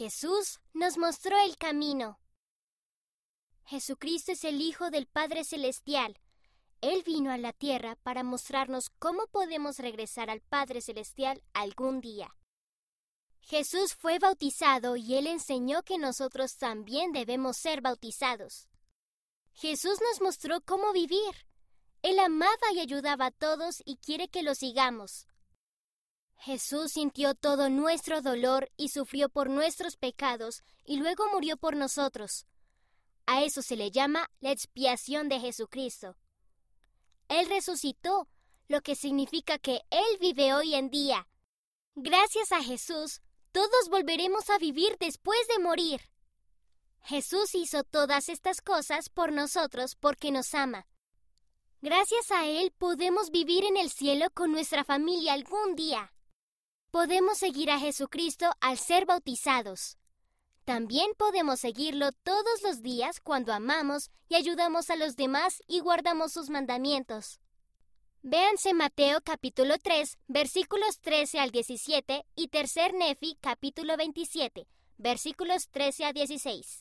Jesús nos mostró el camino. Jesucristo es el Hijo del Padre Celestial. Él vino a la tierra para mostrarnos cómo podemos regresar al Padre Celestial algún día. Jesús fue bautizado y él enseñó que nosotros también debemos ser bautizados. Jesús nos mostró cómo vivir. Él amaba y ayudaba a todos y quiere que lo sigamos. Jesús sintió todo nuestro dolor y sufrió por nuestros pecados y luego murió por nosotros. A eso se le llama la expiación de Jesucristo. Él resucitó, lo que significa que Él vive hoy en día. Gracias a Jesús, todos volveremos a vivir después de morir. Jesús hizo todas estas cosas por nosotros porque nos ama. Gracias a Él podemos vivir en el cielo con nuestra familia algún día. Podemos seguir a Jesucristo al ser bautizados. También podemos seguirlo todos los días cuando amamos y ayudamos a los demás y guardamos sus mandamientos. Véanse Mateo capítulo 3, versículos 13 al 17 y tercer Nefi capítulo 27, versículos 13 a 16.